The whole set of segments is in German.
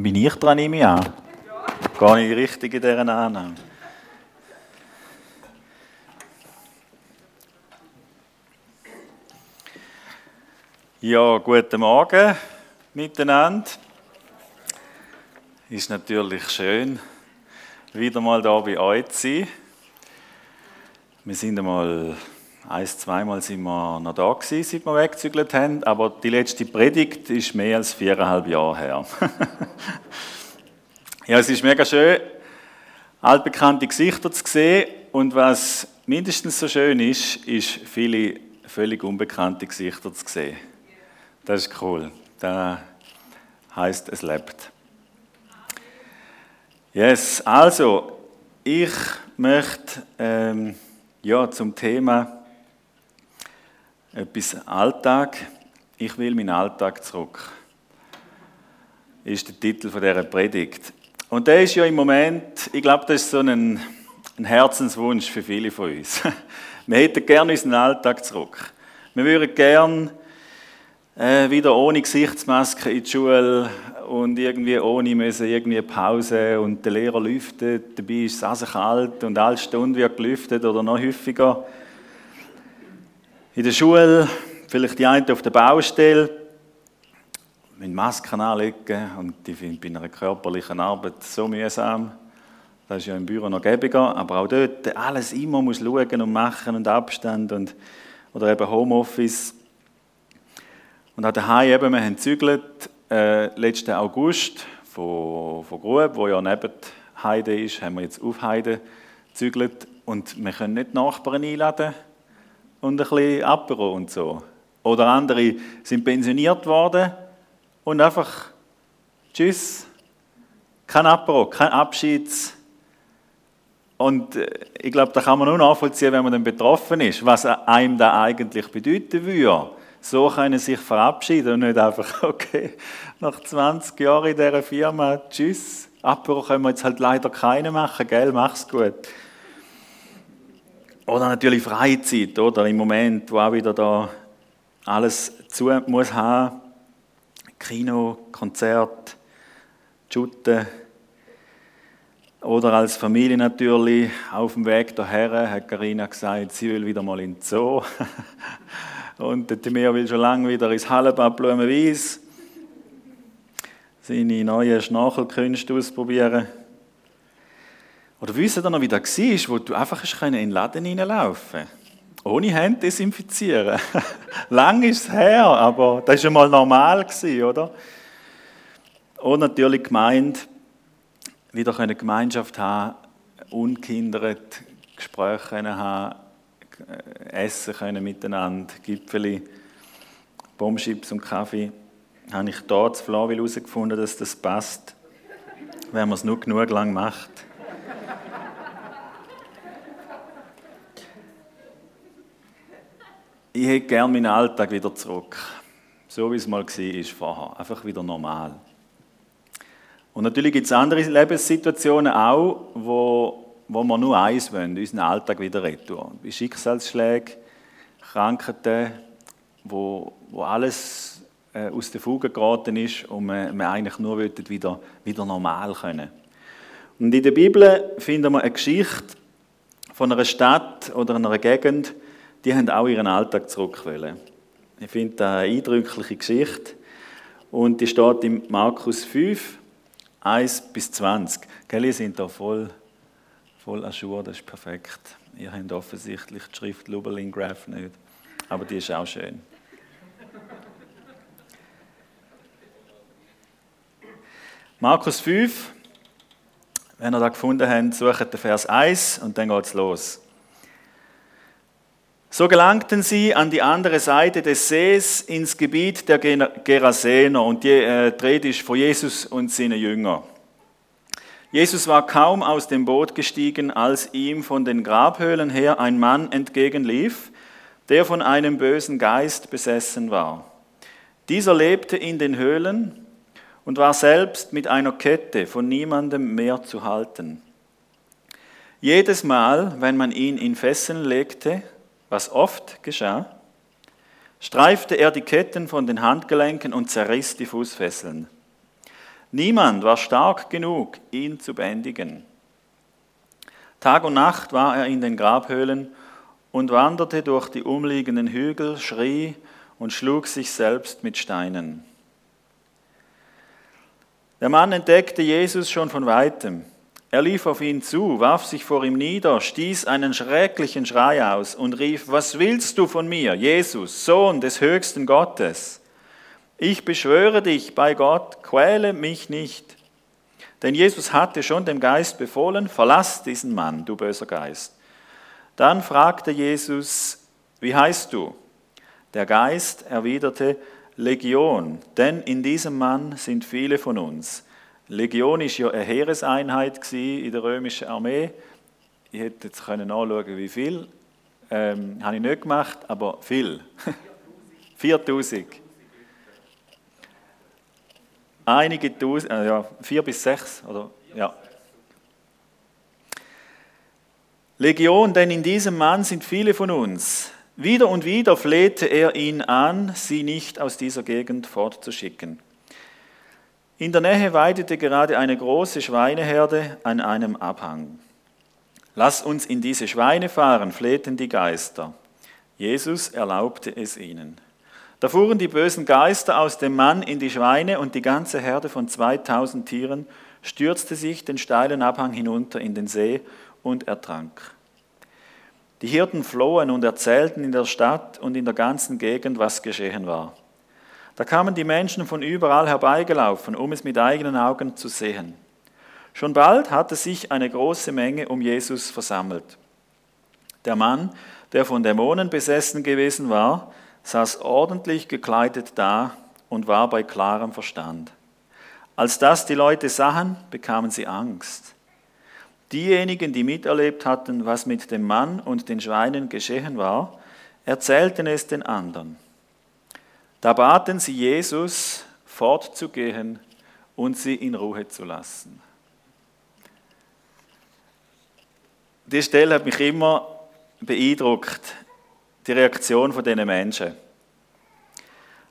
Bin ich dran, nehme ich an? Gehe ich richtig in dieser Annahme? Ja, guten Morgen miteinander. Ist natürlich schön, wieder mal da bei euch zu sein. Wir sind einmal ein, zweimal sind wir noch da gewesen, seit wir weggezügelt haben, aber die letzte Predigt ist mehr als viereinhalb Jahre her. ja, es ist mega schön, altbekannte Gesichter zu sehen und was mindestens so schön ist, ist viele völlig unbekannte Gesichter zu sehen. Das ist cool. Das heißt, es lebt. Yes, also ich möchte ähm, ja zum Thema etwas Alltag. Ich will meinen Alltag zurück. Ist der Titel von dieser Predigt. Und der ist ja im Moment, ich glaube, das ist so ein, ein Herzenswunsch für viele von uns. Wir hätten gerne unseren Alltag zurück. Wir würden gerne äh, wieder ohne Gesichtsmaske in die Schule und irgendwie ohne müssen irgendwie Pause und der Lehrer lüftet, dabei ist es also kalt und alle Stunden wird gelüftet oder noch häufiger in der Schule, vielleicht die eine auf der Baustelle, mit Masken anlegen und ich finde bei einer körperlichen Arbeit so mühsam. Das ist ja im Büro noch gäbiger, aber auch dort alles immer muss schauen und machen und Abstand und oder eben Homeoffice. Und auch daheim eben, wir haben gezügelt, äh, letzten August von, von Grub, wo ja neben Heide ist, haben wir jetzt auf Heide gezügelt und wir können nicht Nachbarn einladen und ein bisschen Apero und so. Oder andere sind pensioniert worden und einfach Tschüss, kein Apero, kein Abschieds. Und äh, ich glaube, da kann man nur nachvollziehen, wenn man dann betroffen ist, was einem da eigentlich bedeuten würde. So können sich verabschieden und nicht einfach, okay, nach 20 Jahren in dieser Firma, tschüss, Apero können wir jetzt halt leider keine machen, gell, mach's gut. Oder natürlich Freizeit, oder? Im Moment, wo auch wieder da alles zu muss haben. Kino, Konzert, Schutten. Oder als Familie natürlich auf dem Weg daher hat Karina gesagt, sie will wieder mal in den Zoo. Und Timea will schon lange wieder ins Hallenbad Blumenwies seine neuen Schnarchelkünste ausprobieren. Oder wisst ihr noch, wie das war, wo du einfach in den Laden reinlaufen Ohne Hände desinfizieren. Lang ist es her, aber das war mal normal, oder? Und natürlich gemeint, wieder eine Gemeinschaft haben, unkindert Gespräche haben, essen können miteinander, Gipfeli, Bombschips und Kaffee. Habe ich dort zu Flawil herausgefunden, dass das passt, wenn man es nur genug lang macht. Hätte gerne meinen Alltag wieder zurück. So wie es mal war vorher. Einfach wieder normal. Und natürlich gibt es andere Lebenssituationen auch, wo, wo wir nur eins wollen, unseren Alltag wieder retten. Wie Schicksalsschläge, Krankheiten, wo, wo alles äh, aus der Fuge geraten ist und wir, wir eigentlich nur wieder, wieder normal können. Und in der Bibel finden wir eine Geschichte von einer Stadt oder einer Gegend, die haben auch ihren Alltag zurückwollen. Ich finde das eine eindrückliche Geschichte. Und die steht in Markus 5, 1 bis 20. Gell, ihr sind da voll, voll an Schuhe, das ist perfekt. Ihr habt offensichtlich die Schrift Luberlin Graph nicht. Aber die ist auch schön. Markus 5, wenn ihr da gefunden habt, sucht den Vers 1 und dann geht es los. So gelangten sie an die andere Seite des Sees ins Gebiet der Gerasener und die äh, ist von Jesus und seinen Jüngern. Jesus war kaum aus dem Boot gestiegen, als ihm von den Grabhöhlen her ein Mann entgegenlief, der von einem bösen Geist besessen war. Dieser lebte in den Höhlen und war selbst mit einer Kette von niemandem mehr zu halten. Jedes Mal, wenn man ihn in Fesseln legte, was oft geschah, streifte er die Ketten von den Handgelenken und zerriss die Fußfesseln. Niemand war stark genug, ihn zu bändigen. Tag und Nacht war er in den Grabhöhlen und wanderte durch die umliegenden Hügel, schrie und schlug sich selbst mit Steinen. Der Mann entdeckte Jesus schon von weitem. Er lief auf ihn zu, warf sich vor ihm nieder, stieß einen schrecklichen Schrei aus und rief, was willst du von mir, Jesus, Sohn des höchsten Gottes? Ich beschwöre dich bei Gott, quäle mich nicht. Denn Jesus hatte schon dem Geist befohlen, verlass diesen Mann, du böser Geist. Dann fragte Jesus, wie heißt du? Der Geist erwiderte, Legion, denn in diesem Mann sind viele von uns. Legion ist ja eine Heereseinheit in der römischen Armee. Ich hätte jetzt können wie viel. Ähm, habe ich nicht gemacht, aber viel. 4000. Einige Tausend, äh, ja, vier bis sechs, oder? Ja. Legion, denn in diesem Mann sind viele von uns. Wieder und wieder flehte er ihn an, sie nicht aus dieser Gegend fortzuschicken. In der Nähe weidete gerade eine große Schweineherde an einem Abhang. Lass uns in diese Schweine fahren, flehten die Geister. Jesus erlaubte es ihnen. Da fuhren die bösen Geister aus dem Mann in die Schweine und die ganze Herde von 2000 Tieren stürzte sich den steilen Abhang hinunter in den See und ertrank. Die Hirten flohen und erzählten in der Stadt und in der ganzen Gegend, was geschehen war. Da kamen die Menschen von überall herbeigelaufen, um es mit eigenen Augen zu sehen. Schon bald hatte sich eine große Menge um Jesus versammelt. Der Mann, der von Dämonen besessen gewesen war, saß ordentlich gekleidet da und war bei klarem Verstand. Als das die Leute sahen, bekamen sie Angst. Diejenigen, die miterlebt hatten, was mit dem Mann und den Schweinen geschehen war, erzählten es den anderen. Da baten sie Jesus, fortzugehen und sie in Ruhe zu lassen. Die Stelle hat mich immer beeindruckt die Reaktion von diesen Menschen.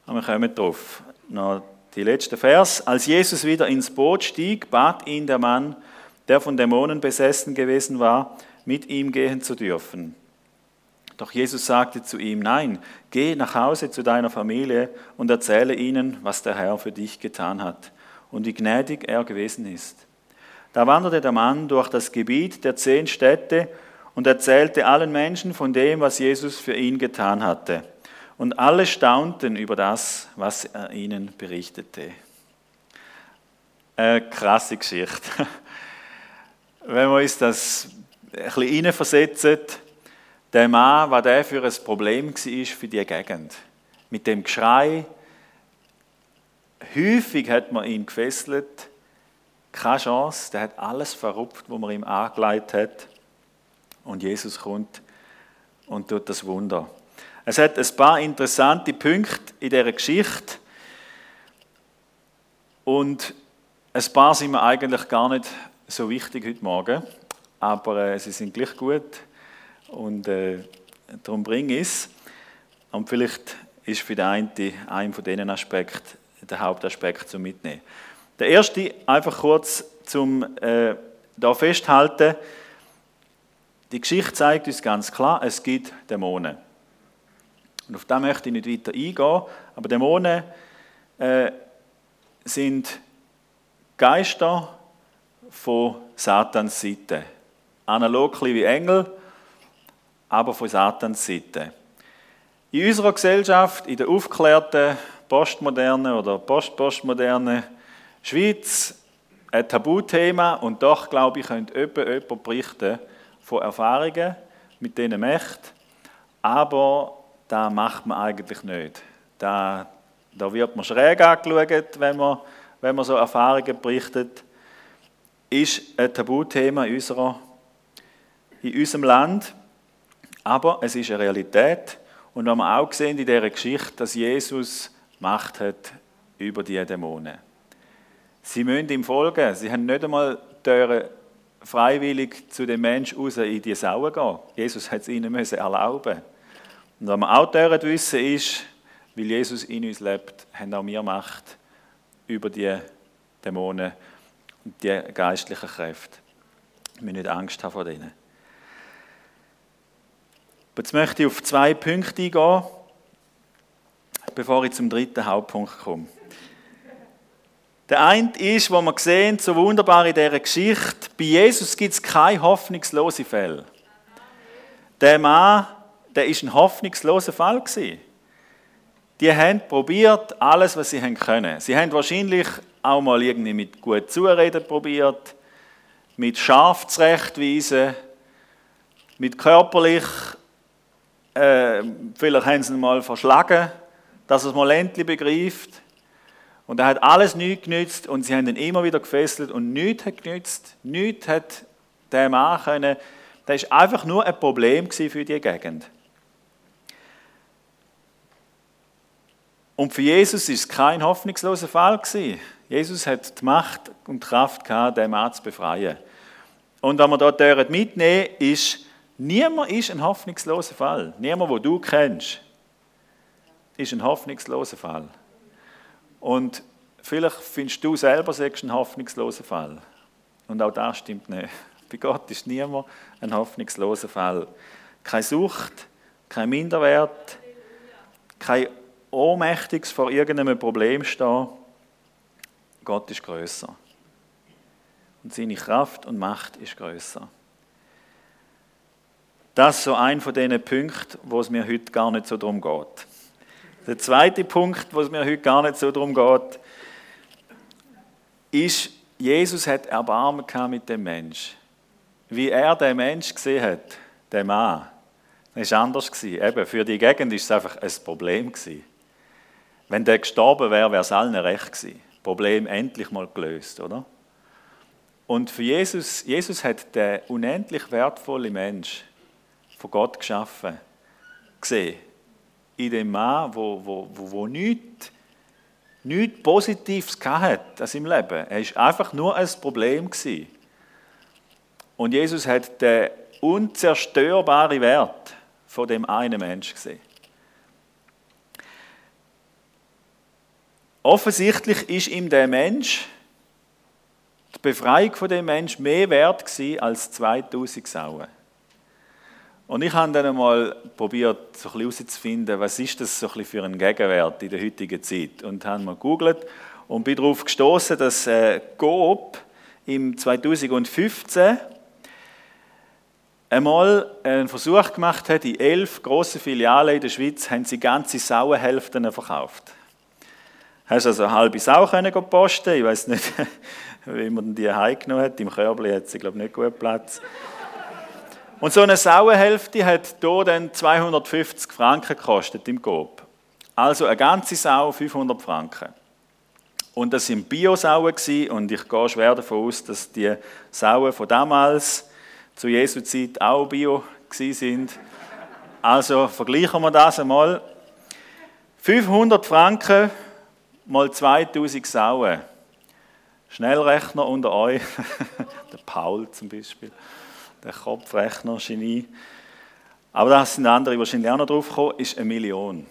Und wir kommen drauf. Noch die letzte Vers. Als Jesus wieder ins Boot stieg, bat ihn der Mann, der von Dämonen besessen gewesen war, mit ihm gehen zu dürfen. Doch Jesus sagte zu ihm, nein, geh nach Hause zu deiner Familie und erzähle ihnen, was der Herr für dich getan hat und wie gnädig er gewesen ist. Da wanderte der Mann durch das Gebiet der zehn Städte und erzählte allen Menschen von dem, was Jesus für ihn getan hatte. Und alle staunten über das, was er ihnen berichtete. Eine krasse Geschichte. Wenn wir uns das ein bisschen hineinversetzen, der Mann, was der für ein Problem war für die Gegend. Mit dem Geschrei. Häufig hat man ihn gefesselt. Keine Chance. Der hat alles verrupft, was man ihm angelegt hat und Jesus kommt und tut das Wunder. Es hat ein paar interessante Punkte in dieser Geschichte und ein paar sind mir eigentlich gar nicht so wichtig heute Morgen, aber äh, sie sind gleich gut und äh, darum bringe ich es. Und vielleicht ist für den einen ein von diesen Aspekten der Hauptaspekt zum Mitnehmen. Der erste, einfach kurz zum äh, da festhalten, die Geschichte zeigt uns ganz klar, es gibt Dämonen. Und auf das möchte ich nicht weiter eingehen, aber Dämonen äh, sind Geister von Satans Seite. Analog wie Engel, aber von Satans Seite. In unserer Gesellschaft, in der aufgeklärten, postmodernen oder postpostmodernen Schweiz, ein Tabuthema und doch, glaube ich, könnte jemand berichten, von Erfahrungen mit diesen Mächten, aber da macht man eigentlich nicht. Da, da wird man schräg angeschaut, wenn man, wenn man so Erfahrungen berichtet. Ist ein Tabuthema in, unserer, in unserem Land, aber es ist eine Realität. Und wir haben auch gesehen in dieser Geschichte, dass Jesus Macht hat über die Dämonen. Sie müssen ihm folgen. Sie haben nicht einmal freiwillig zu dem Menschen raus in die Sauen gehen. Jesus hat es ihnen müssen erlauben. Und was wir auch wissen ist, weil Jesus in uns lebt, haben auch wir Macht über die Dämonen und die geistlichen Kräfte. Wir müssen nicht Angst haben vor denen. Jetzt möchte ich auf zwei Punkte eingehen, bevor ich zum dritten Hauptpunkt komme. Der eine ist, wo wir sehen, so wunderbar in dieser Geschichte, bei Jesus gibt es keine hoffnungslose Fälle. Der Mann, der ist ein hoffnungsloser Fall gewesen. Die haben probiert, alles, was sie haben können. Sie haben wahrscheinlich auch mal irgendwie mit gut Zureden probiert, mit scharf zurechtweisen, mit körperlich äh, vielleicht haben sie ihn mal verschlagen, dass er es mal endlich begreift. Und er hat alles nichts genützt und sie haben ihn immer wieder gefesselt und nichts hat genützt. Nichts hat der Mann können. Das war einfach nur ein Problem für die Gegend. Und für Jesus ist es kein hoffnungsloser Fall Jesus hat die Macht und die Kraft gehabt, den Mann zu befreien. Und was wir dort mitnehmen, ist, Niemand ist ein hoffnungsloser Fall. Niemand, wo du kennst, ist ein hoffnungsloser Fall. Und vielleicht findest du selber selbst ein hoffnungsloser Fall. Und auch das stimmt nicht. Bei Gott ist niemand ein hoffnungsloser Fall. Keine Sucht, kein Minderwert, kein Ohnmächtiges vor irgendeinem Problem stehen. Gott ist größer. Und seine Kraft und Macht ist größer. Das ist so ein von diesen Punkten, wo es mir heute gar nicht so darum geht. Der zweite Punkt, wo es mir heute gar nicht so darum geht, ist, Jesus hat Erbarmen mit dem Mensch. Wie er den Mensch gesehen hat, den Mann, das war anders. Eben, für die Gegend war es einfach ein Problem. Wenn der gestorben wäre, wäre es allen recht gewesen. Problem endlich mal gelöst, oder? Und für Jesus, Jesus hat den unendlich wertvollen Mensch von Gott geschaffen gesehen. In dem Mann, wo, wo, wo, wo nichts, nichts Positives hatte an seinem Leben. Er war einfach nur ein Problem. Gewesen. Und Jesus hat den unzerstörbaren Wert von dem einen Menschen gesehen. Offensichtlich ist ihm der Mensch, die Befreiung von dem Mensch mehr wert gewesen als 2000 Sauen. Und ich habe dann einmal probiert, so ein herauszufinden, was ist das so ein für ein Gegenwert in der heutigen Zeit. Und habe mal gegoogelt und bin darauf gestoßen, dass äh, im 2015 einmal einen Versuch gemacht hat, in elf grossen Filialen in der Schweiz haben sie ganze Sauenhälften verkauft. Hast also eine halbe Sau können posten Ich weiß nicht, wie man die heimgenommen hat. Im Körbli hat sie, glaube ich, nicht gut Platz. Und so eine Sauenhälfte hat hier dann 250 Franken gekostet im Coop. Also eine ganze Sau 500 Franken. Und das waren Bio-Sauen und ich gehe schwer davon aus, dass die Sauen von damals zu Jesu Zeit auch Bio sind. Also vergleichen wir das einmal. 500 Franken mal 2000 Sauen. Schnellrechner unter euch, der Paul zum Beispiel der Kopfrechner, Genie. Aber da sind andere wahrscheinlich auch noch drauf gekommen, ist eine Million.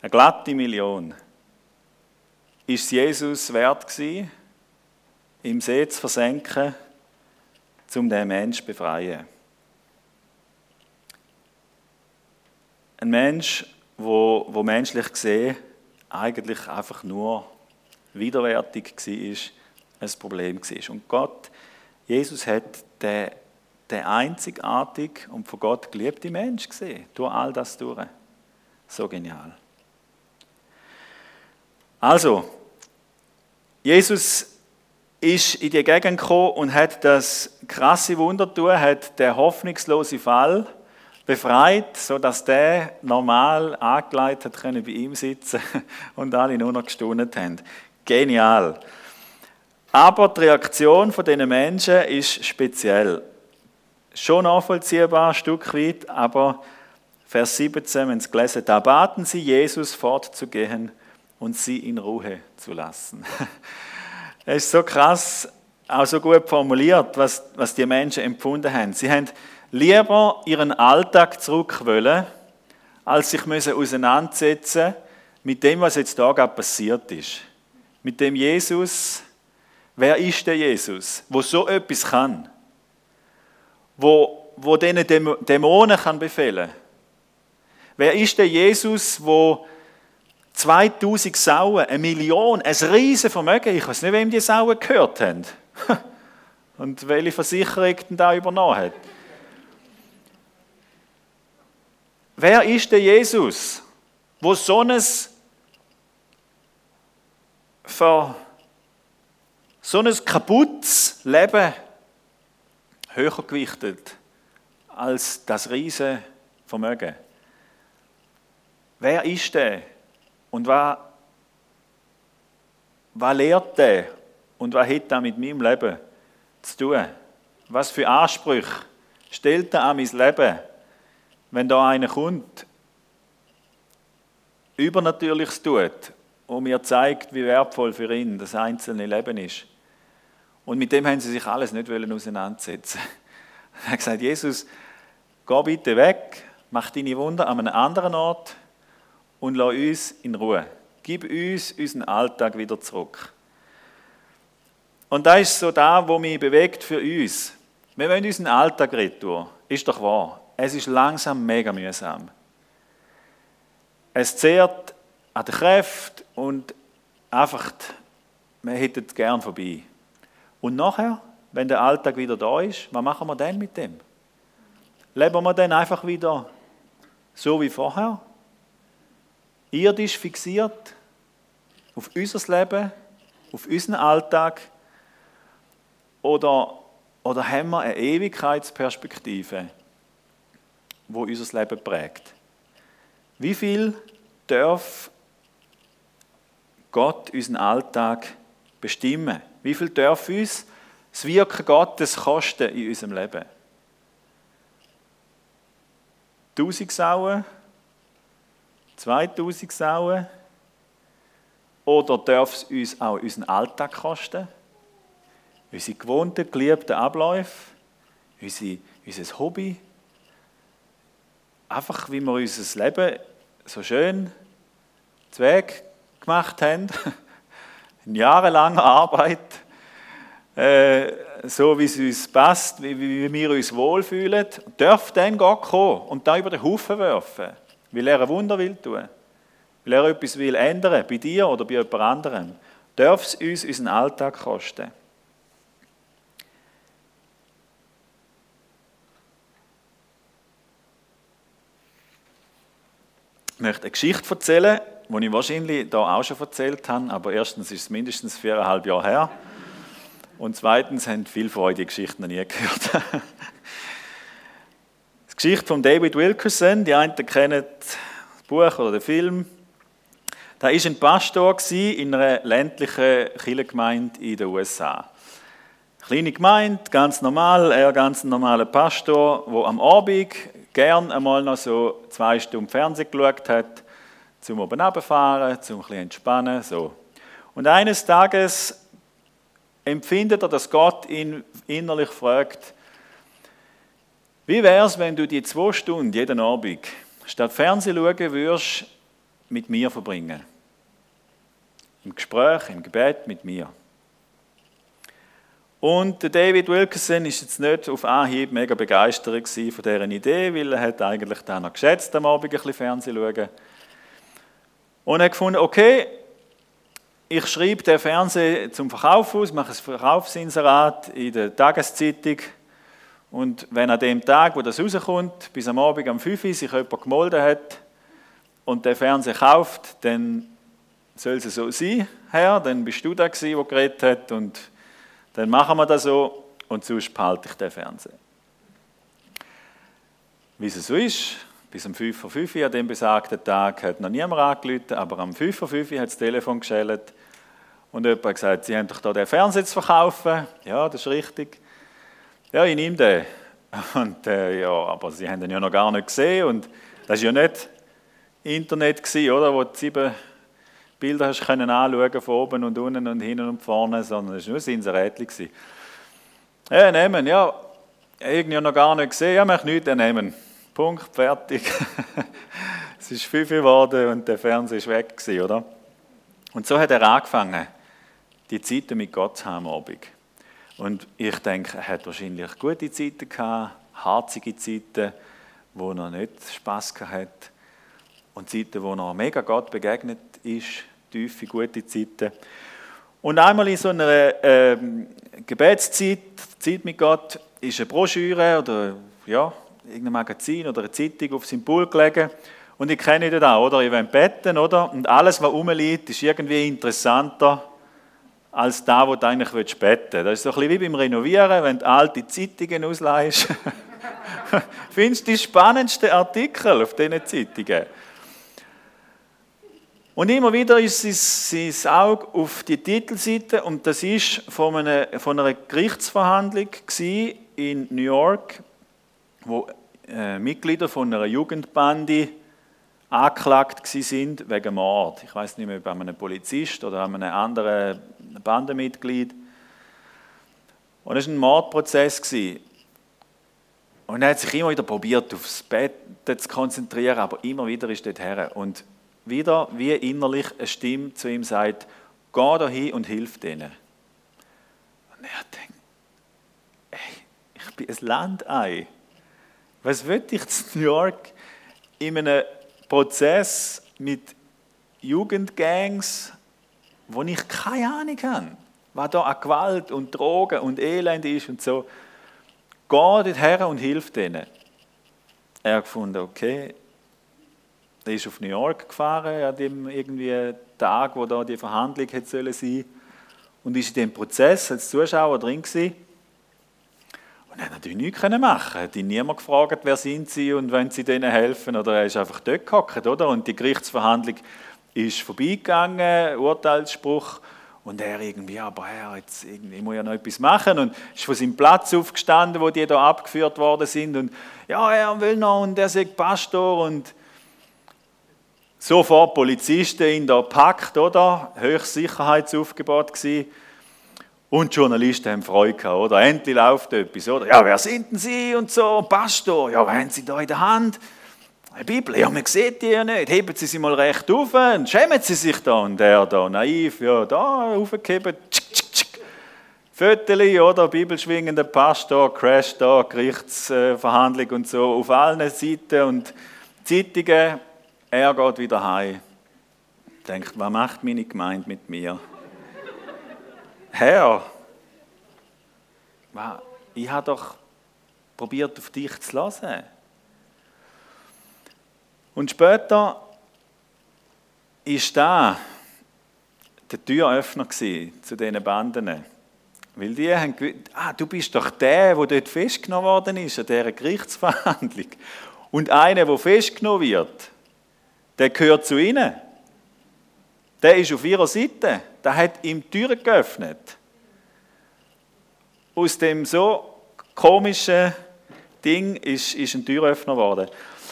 Eine glatte Million. Ist es Jesus wert gewesen, im See zu versenken, um den Mensch zu befreien? Ein Mensch, wo, wo menschlich gesehen eigentlich einfach nur widerwärtig war, ein Problem war. Und Gott, Jesus hat den, den einzigartig und von Gott geliebte Mensch gesehen, durch all das durch. So genial. Also, Jesus ist in die Gegend gekommen und hat das krasse Wunder getan, hat den hoffnungslosen Fall befreit, sodass der normal angeleitet hat bei ihm sitzen und alle nur noch gestaunt haben. Genial. Aber die Reaktion von diesen Menschen ist speziell. Schon nachvollziehbar, ein Stück weit, aber Vers 17, wenn Sie gelesen da baten sie Jesus fortzugehen und sie in Ruhe zu lassen. Es ist so krass, auch so gut formuliert, was, was die Menschen empfunden haben. Sie haben lieber ihren Alltag zurück wollen, als sich müssen auseinandersetzen mit dem, was jetzt da gerade passiert ist. mit dem Jesus, wer ist der Jesus, wo so etwas kann, wo, wo diesen Dämonen kann befehlen? Wer ist der Jesus, wo 2000 Sauen, eine Million, ein riesen Vermögen, ich weiß nicht, wem die Sauen gehört haben und welche Versicherung denn da übernommen hat. Wer ist der Jesus, wo so ein für so ein kaputtes Leben höher gewichtet als das riesige Vermögen? Wer ist der? Und was, was lehrt der? Und was hat er mit meinem Leben zu tun? Was für Ansprüche stellt er an mein Leben, wenn da einer kommt, Übernatürliches tut und mir zeigt, wie wertvoll für ihn das einzelne Leben ist. Und mit dem haben sie sich alles nicht auseinandersetzen. Er hat gesagt, Jesus, geh bitte weg, mach deine Wunder an einem anderen Ort und lass uns in Ruhe. Gib uns unseren Alltag wieder zurück. Und da ist so da, wo mich bewegt für uns. Wir wollen unseren Alltag retten. Ist doch wahr. Es ist langsam mega mühsam. Es zehrt an der Kräfte und einfach, wir hätten es gern vorbei. Und nachher, wenn der Alltag wieder da ist, was machen wir dann mit dem? Leben wir dann einfach wieder so wie vorher? irdisch fixiert auf unser Leben, auf unseren Alltag? Oder, oder haben wir eine Ewigkeitsperspektive, wo unser Leben prägt? Wie viel darf Gott unseren Alltag bestimmen? Wie viel darf uns das Wirken Gottes kosten in unserem Leben? Tausend Sauen 2000 Sauen? Oder darf es uns auch unseren Alltag kosten? Unsere gewohnten, geliebten Abläufe? Unsere, unser Hobby? Einfach, wie wir unser Leben so schön zu Weg gemacht haben. In jahrelanger Arbeit. Äh, so wie es uns passt, wie, wie wir uns wohlfühlen, darf dann Gott kommen und da über den Haufen werfen weil er ein Wunder will tun, weil er etwas will ändern, bei dir oder bei jemand anderem, darf es uns unseren Alltag kosten. Ich möchte eine Geschichte erzählen, die ich wahrscheinlich hier auch schon erzählt habe, aber erstens ist es mindestens viereinhalb Jahre her und zweitens haben viele von euch die Geschichte noch nie gehört. Geschichte von David Wilkerson, die einen kennen das Buch oder den Film. Da war ein Pastor in einer ländlichen Kirchengemeinde in den USA. Kleine Gemeinde, ganz normal, er ganz normaler Pastor, der am Abend gern einmal noch so zwei Stunden Fernsehen geschaut hat, zum oben runterfahren, zum ein entspannen, so. Und eines Tages empfindet er, dass Gott ihn innerlich fragt, wie wäre es, wenn du die zwei Stunden jeden Abend statt Fernsehen schauen würdest, mit mir verbringen? Im Gespräch, im Gebet mit mir. Und David Wilkerson ist jetzt nicht auf Anhieb mega begeistert von dieser Idee, weil er hat eigentlich dann noch geschätzt, am Abend ein bisschen Fernsehen schauen. Und er hat gefunden, okay, ich schreibe den Fernsehen zum Verkauf aus, mache ein Verkaufsinserat in der Tageszeitung und wenn an dem Tag, wo das rauskommt, bis am Abend um 5 Uhr sich jemand gemolden hat und der Fernseher kauft, dann soll es so sein, Herr, dann bist du da gewesen, der geredet hat und dann machen wir das so und sonst behalte ich den Fernseher. Wie es so ist, bis um 5 vor 5 Uhr an dem besagten Tag hat noch niemand angerufen, aber am 5 vor 5 Uhr hat das Telefon geschellt und jemand hat gesagt, Sie haben doch da den Fernseher zu verkaufen. Ja, das ist richtig. Ja, ich nehme den. Und äh, ja, aber sie haben den ja noch gar nicht gesehen und das war ja nicht Internet gewesen, oder, wo du sieben Bilder hast können anschauen von oben und unten und hinten und vorne, sondern es war nur ein Inserätchen. Ja, nehmen, ja, irgendwie noch gar nicht gesehen, ja, möchte nichts nehmen. Punkt, fertig. es ist fünf geworden und der Fernseher ist weg gewesen, oder? Und so hat er angefangen, die Zeiten mit Gott zu haben Abend. Und ich denke, er hat wahrscheinlich gute Zeiten gehabt, harzige Zeiten, wo er nicht Spass hat und Zeiten, wo er mega Gott begegnet ist, tiefe, gute Zeiten. Und einmal in so einer ähm, Gebetszeit, Zeit mit Gott, ist eine Broschüre oder ja, irgendein Magazin oder eine Zeitung auf seinem Pool gelegen. Und ich kenne das auch, oder? Ich will betten, oder? Und alles, was rumliegt, ist irgendwie interessanter als da, wo du eigentlich betten willst. Das ist so ein bisschen wie beim Renovieren, wenn du alte Zeitungen ausleihst. Findest du die spannendsten Artikel auf diesen Zeitungen? Und immer wieder ist sein Auge auf die Titelseite und das einer, von einer Gerichtsverhandlung in New York, wo äh, Mitglieder von einer Jugendbande angeklagt sind wegen Mord. Ich weiß nicht mehr, bei einem Polizist oder einem anderen Bandenmitglied. Und es war ein Mordprozess. Und er hat sich immer wieder probiert, aufs Bett zu konzentrieren, aber immer wieder ist dort her. Und wieder, wie innerlich eine Stimme zu ihm sagt, geh da hin und hilf denen. Und er denkt, ey, ich bin ein Landei. Was will ich in New York in einem Prozess mit Jugendgangs, wo ich keine Ahnung habe, was da an Gewalt und Drogen und Elend ist und so. Geh dort her und hilf denen. Er hat gefunden, okay, er ist auf New York gefahren an dem irgendwie Tag, wo da die Verhandlung hätte sollen sein und ist in dem Prozess als Zuschauer drin gewesen. Und er hat natürlich nichts machen Er hat ihn niemand gefragt, wer sind sie und wenn sie denen helfen. Oder er ist einfach dort gehockt, oder? Und die Gerichtsverhandlung ist vorbeigegangen, Urteilsspruch. Und er irgendwie, aber Herr, jetzt irgendwie muss ja noch etwas machen. Und ist von seinem Platz aufgestanden, wo die da abgeführt worden sind. Und ja, er will noch und er sagt Pastor. Und sofort Polizisten ihn da packt, oder? Höchstes Sicherheitsaufgebot gewesen. Und Journalisten haben Freude gehabt, oder? Endlich läuft etwas, oder? Ja, wer sind denn Sie und so? Pastor, ja, was haben Sie da in der Hand? Eine Bibel, ja, man sieht die ja nicht. Heben Sie sie mal recht auf und schämen Sie sich da. Und der da, naiv, ja, da aufgehoben, tschick, tschick, tschick. Föteli, oder? Bibelschwingender Pastor, Crash da, Gerichtsverhandlung und so, auf allen Seiten und Zeitungen. Er geht wieder heim. Denkt, was macht meine Gemeinde mit mir? Herr, ich habe doch probiert, auf dich zu hören. Und später ist da der Türöffner zu diesen Banden. Weil die haben gewusst, ah, du bist doch der, der dort festgenommen worden ist, an dieser Gerichtsverhandlung. Und einer, der festgenommen wird, der gehört zu ihnen. Der ist auf ihrer Seite. Der hat ihm Türen geöffnet. Aus dem so komischen Ding ist, ist ein Türöffner geworden.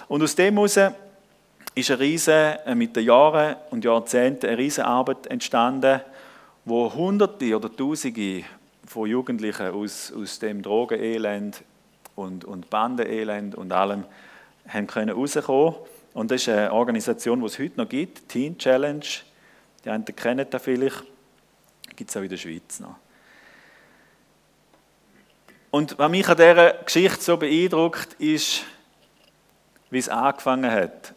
Und aus dem heraus ist eine riese, äh, mit den Jahren und Jahrzehnten eine riesige Arbeit entstanden, wo Hunderte oder Tausende von Jugendlichen aus, aus dem Drogenelend und, und Bandenelend und allem haben können rauskommen. Und das ist eine Organisation, die es heute noch gibt, Teen Challenge. Die einen kennen das vielleicht, gibt es auch in der Schweiz noch. Und was mich an dieser Geschichte so beeindruckt, ist, wie es angefangen hat.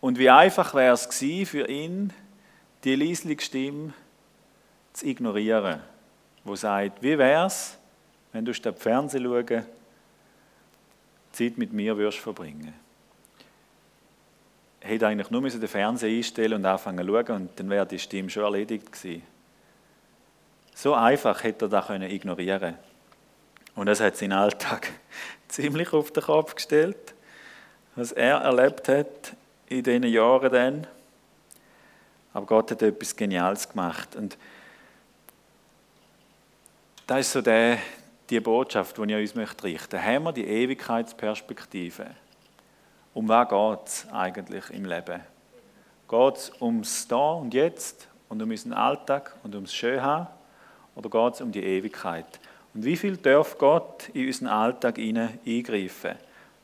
Und wie einfach wäre es für ihn, die leisliche Stimme zu ignorieren, wo sagt, wie wäre es, wenn du statt Fernsehen schauen, Zeit mit mir würdest verbringen. Hätte eigentlich nur den Fernseher einstellen und anfangen zu schauen und dann wäre die Stimme schon erledigt gewesen. So einfach hätte er das ignorieren können. Und das hat seinen Alltag ziemlich auf den Kopf gestellt, was er erlebt hat in diesen Jahren dann. Aber Gott hat etwas Geniales gemacht. Und das ist so der, die Botschaft, die ich an uns richten möchte. Haben wir die Ewigkeitsperspektive? Um was geht es eigentlich im Leben? Geht es ums Da und Jetzt und um unseren Alltag und ums Schönhaben? Oder geht es um die Ewigkeit? Und wie viel darf Gott in unseren Alltag eingreifen?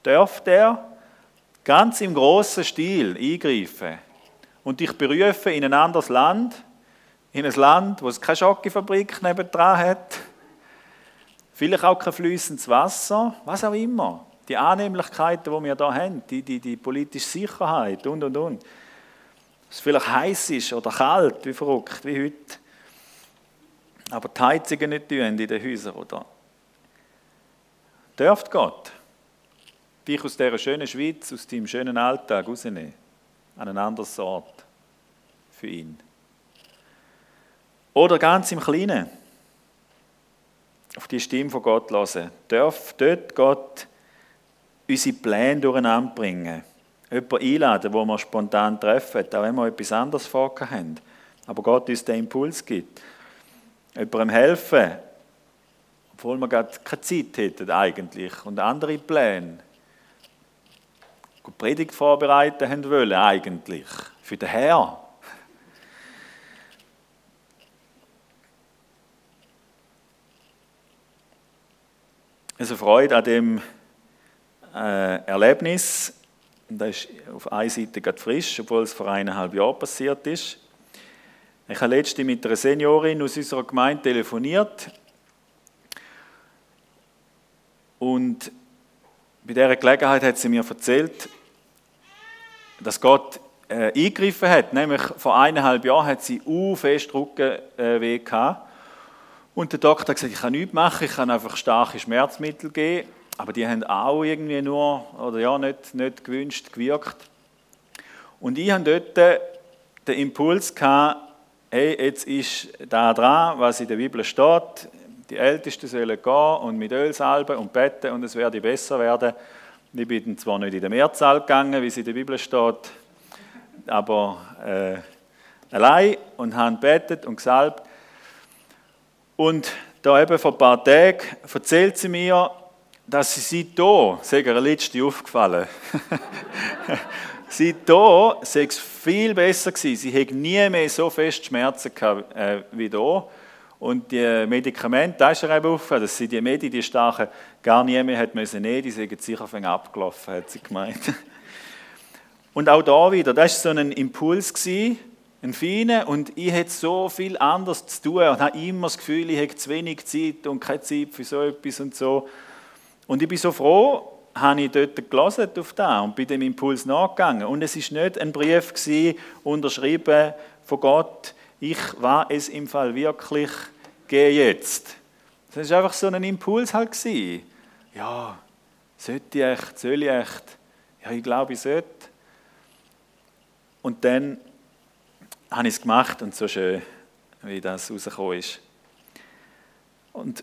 Darf der ganz im großen Stil eingreifen und dich berufen in ein anderes Land, in ein Land, wo es keine Schokofabrik nebendran hat, vielleicht auch kein fließendes Wasser, was auch immer. Die Annehmlichkeiten, die wir hier haben, die, die, die politische Sicherheit und, und, und. Dass es vielleicht heiß ist oder kalt, wie verrückt, wie heute. Aber die Heizungen nicht tun in den Häusern, oder? Dürft Gott dich aus dieser schönen Schweiz, aus deinem schönen Alltag rausnehmen, an einen anderen Ort für ihn. Oder ganz im Kleinen auf die Stimme von Gott hören. Darf dort Gott unsere Pläne durcheinander bringen. Jemanden einladen, wo wir spontan treffen, auch wenn wir etwas anderes vorgehabt haben. Aber Gott uns den Impuls gibt. Jemandem helfen, obwohl wir gerade keine Zeit hätten eigentlich und andere Pläne. Predigt vorbereiten haben wollen eigentlich, für den Herr. Also Freude an dem äh, Erlebnis. Das ist auf einer Seite gerade frisch, obwohl es vor eineinhalb Jahren passiert ist. Ich habe letztens mit einer Seniorin aus unserer Gemeinde telefoniert und bei dieser Gelegenheit hat sie mir erzählt, dass Gott äh, eingegriffen hat. Nämlich vor eineinhalb Jahren hat sie u fest Rückenweh gehabt. Und der Doktor hat gesagt, ich kann nichts machen, ich kann einfach starke Schmerzmittel geben. Aber die haben auch irgendwie nur, oder ja, nicht, nicht gewünscht gewirkt. Und ich hatte dort den Impuls gehabt, hey, jetzt ist da dran, was in der Bibel steht. Die Ältesten sollen gehen und mit Öl salben und beten und es werde besser werden. Ich bin zwar nicht in den Mehrzahl gegangen, wie es in der Bibel steht, aber äh, allein und haben betet und gesalbt. Und da eben vor ein paar Tagen erzählt sie mir, dass sie seitdem, sage ihr letzte aufgefallen, seitdem sei es viel besser gewesen. Sie hätte nie mehr so fest Schmerzen gehabt äh, wie da. Und die Medikamente, da ist ihr eben aufgefallen, dass sie die Medi, die starken, gar nie mehr hat müssen nehmen, die sind sicher von abgelaufen, hat sie gemeint. Und auch da wieder, das war so ein Impuls, ein feiner, und ich hatte so viel anderes zu tun und habe immer das Gefühl, ich habe zu wenig Zeit und keine Zeit für so etwas und so. Und ich bin so froh, habe ich dort gelesen auf da und bin dem Impuls nachgegangen. Und es ist nicht ein Brief gewesen, unterschrieben von Gott, ich war es im Fall wirklich, geh jetzt. Das war einfach so ein Impuls halt gewesen. Ja, sollte ich echt, soll ich echt? Ja, ich glaube, ich sollte. Und dann habe ich es gemacht und so schön, wie das rausgekommen ist. Und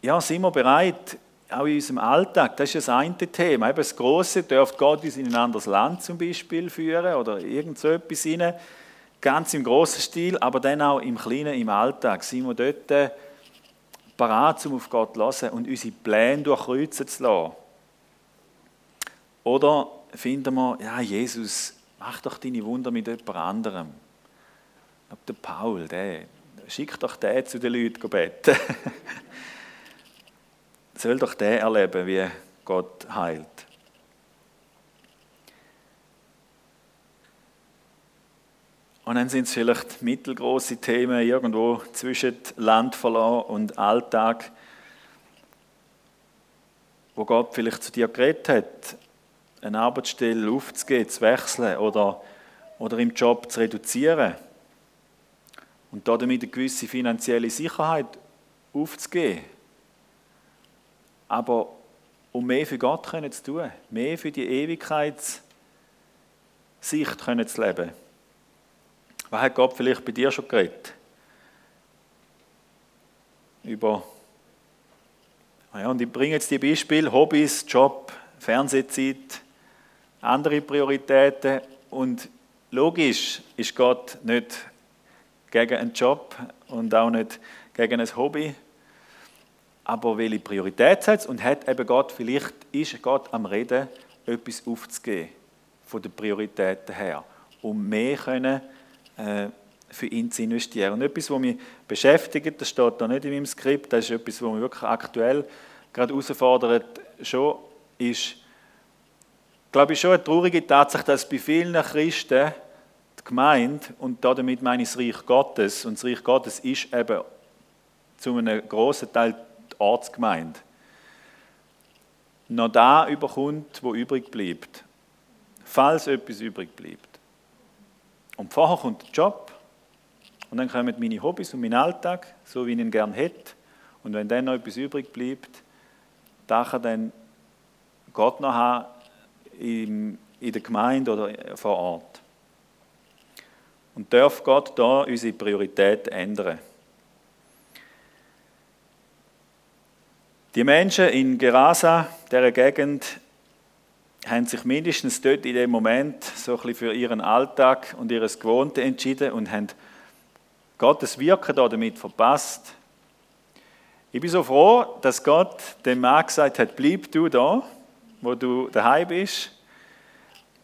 ja, sind wir bereit, auch in unserem Alltag, das ist das eine Thema. Eben das Große dürfte Gott uns in ein anderes Land zum Beispiel führen oder irgend so etwas rein. Ganz im großen Stil, aber dann auch im Kleinen, im Alltag. Sind wir dort äh, parat, um auf Gott zu hören und unsere Pläne durchkreuzen zu lassen? Oder finden wir, ja, Jesus, mach doch deine Wunder mit jemand anderem. Ich der Paul, der, schick doch den zu den Leuten beten. soll doch der erleben, wie Gott heilt. Und dann sind es vielleicht mittelgroße Themen irgendwo zwischen Land und Alltag, wo Gott vielleicht zu dir geredet hat, eine Arbeitsstelle aufzugeben, zu wechseln oder, oder im Job zu reduzieren. Und damit eine gewisse finanzielle Sicherheit aufzugeben aber um mehr für Gott zu tun, mehr für die Ewigkeitssicht zu leben. Was hat Gott vielleicht bei dir schon geredet? Über, ja, und ich bringe jetzt die Beispiele, Hobbys, Job, Fernsehzeit, andere Prioritäten und logisch ist Gott nicht gegen einen Job und auch nicht gegen ein Hobby, aber welche Priorität setzt und hat eben Gott, vielleicht ist Gott am Reden, etwas aufzugeben von den Prioritäten her, um mehr können, äh, für ihn zu investieren. Und etwas, was mich beschäftigt, das steht da nicht in meinem Skript, das ist etwas, was mich wirklich aktuell gerade herausfordert, schon ist, glaube ich, schon eine traurige Tatsache, dass bei vielen Christen die Gemeinde, und damit meine ich das Reich Gottes, und das Reich Gottes ist eben zu einem grossen Teil Ortsgemeinde, noch da überkommt, wo übrig bleibt, falls etwas übrig bleibt. Und vorher kommt der Job, und dann kommen meine Hobbys und mein Alltag, so wie ich ihn gerne hätte. Und wenn dann noch etwas übrig bleibt, da kann dann Gott noch haben in der Gemeinde oder vor Ort. Und darf Gott da unsere Priorität ändern. Die Menschen in Gerasa, dieser Gegend, haben sich mindestens dort in dem Moment so ein für ihren Alltag und ihres Gewohnte entschieden und haben Gottes Wirken da damit verpasst. Ich bin so froh, dass Gott dem Mann gesagt hat, bleib du da, wo du daheim bist.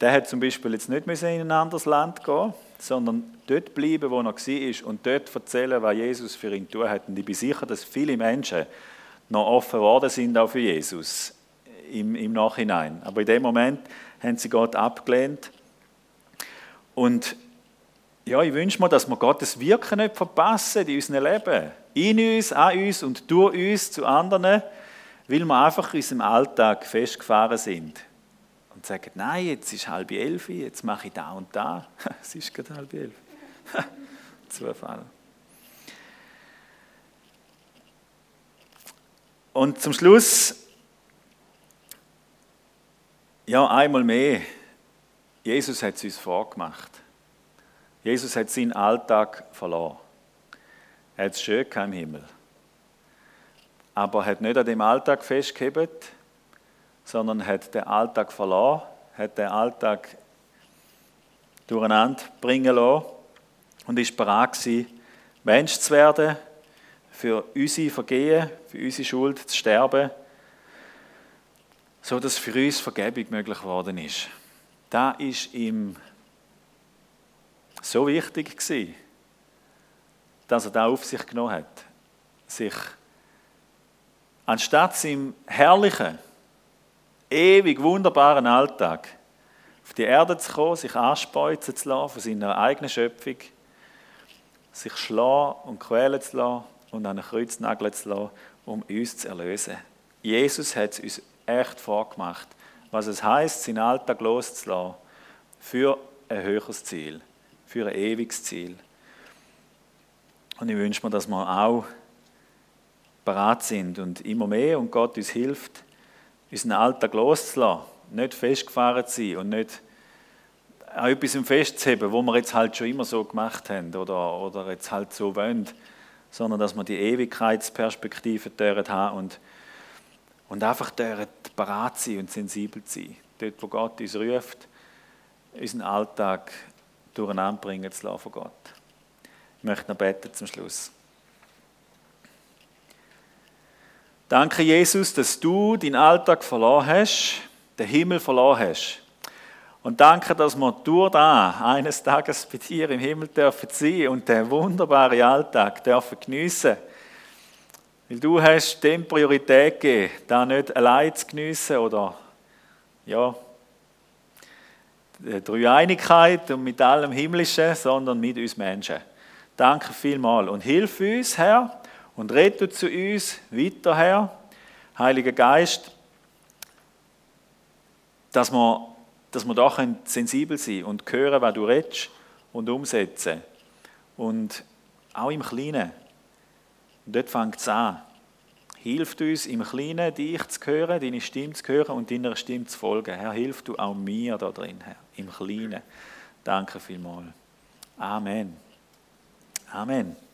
Der hat zum Beispiel jetzt nicht in ein anderes Land gehen, sondern dort bleiben, wo er war und dort erzählen, was Jesus für ihn tun hat. Und ich bin sicher, dass viele Menschen noch offen geworden sind auch für Jesus im, im Nachhinein. Aber in dem Moment haben sie Gott abgelehnt. Und ja, ich wünsche mir, dass wir Gottes Wirken nicht verpassen in unserem Leben. In uns, an uns und durch uns zu anderen, weil wir einfach in unserem Alltag festgefahren sind. Und sagen, nein, jetzt ist halb elf, jetzt mache ich da und da. es ist gerade halb elf. Zufall. Und zum Schluss, ja, einmal mehr, Jesus hat es uns vorgemacht. Jesus hat seinen Alltag verloren. Er hat es schön im Himmel. Aber er hat nicht an dem Alltag festgehebt, sondern hat den Alltag verloren, hat den Alltag durcheinander bringen lassen und ist bereit gewesen, Mensch zu werden, für unsere Vergehen, für unsere Schuld zu sterben, so dass für uns Vergebung möglich geworden ist. Da ist ihm so wichtig gewesen, dass er da auf sich genommen hat, sich anstatt seinem herrlichen, ewig wunderbaren Alltag auf die Erde zu kommen, sich anspeuzen zu lassen von seiner eigenen Schöpfung, sich schlagen und quälen zu lassen, und an ein Kreuz nageln zu lassen, um uns zu erlösen. Jesus hat es uns echt vorgemacht, was es heißt, seinen Alltag loszulassen für ein höheres Ziel, für ein ewiges Ziel. Und ich wünsche mir, dass wir auch bereit sind und immer mehr und Gott uns hilft, unseren Alltag loszulassen, nicht festgefahren zu sein und nicht auch etwas festzuheben, wo wir jetzt halt schon immer so gemacht haben oder, oder jetzt halt so wollen sondern dass wir die Ewigkeitsperspektive haben und, und einfach bereit sein und sensibel sein. Dort, wo Gott uns ruft, unseren Alltag durcheinander bringen zu lassen von Gott. Ich möchte noch beten zum Schluss. Danke, Jesus, dass du deinen Alltag verloren hast, den Himmel verloren hast und danke, dass wir durch da eines Tages bei dir im Himmel dürfen sein und den wunderbaren Alltag dürfen geniessen. Weil du hast dem Priorität gegeben, da nicht allein zu geniessen oder ja, die Dreieinigkeit und mit allem Himmlischen, sondern mit uns Menschen. Danke vielmals und hilf uns, Herr, und rette zu uns weiter, Herr, Heiliger Geist, dass wir dass wir da sensibel sein und hören, was du redest und umsetzen. Und auch im Kleinen. Und dort fängt es an. Hilft uns im Kleinen, dich zu hören, deine Stimme zu hören und deiner Stimme zu folgen. Herr, hilf du auch mir da drin, Herr, im Kleinen. Danke vielmals. Amen. Amen.